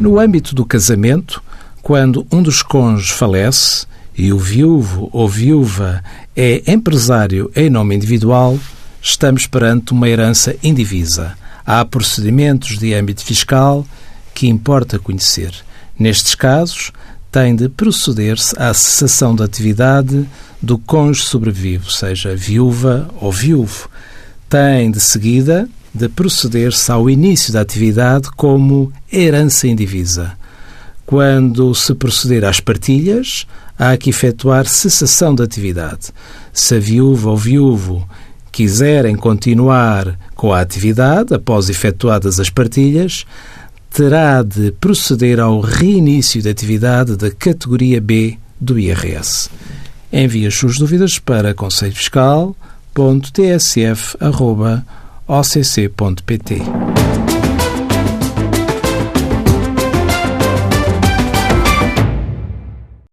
No âmbito do casamento, quando um dos cônjuges falece e o viúvo ou viúva é empresário em nome individual, estamos perante uma herança indivisa. Há procedimentos de âmbito fiscal que importa conhecer. Nestes casos, tem de proceder-se à cessação da atividade do cônjuge sobrevivo, seja viúva ou viúvo. Tem, de seguida, de proceder-se ao início da atividade como herança indivisa. Quando se proceder às partilhas, há que efetuar cessação da atividade. Se a viúva ou viúvo quiserem continuar com a atividade após efetuadas as partilhas, terá de proceder ao reinício da atividade da categoria B do IRS. Envie as suas dúvidas para occ.pt.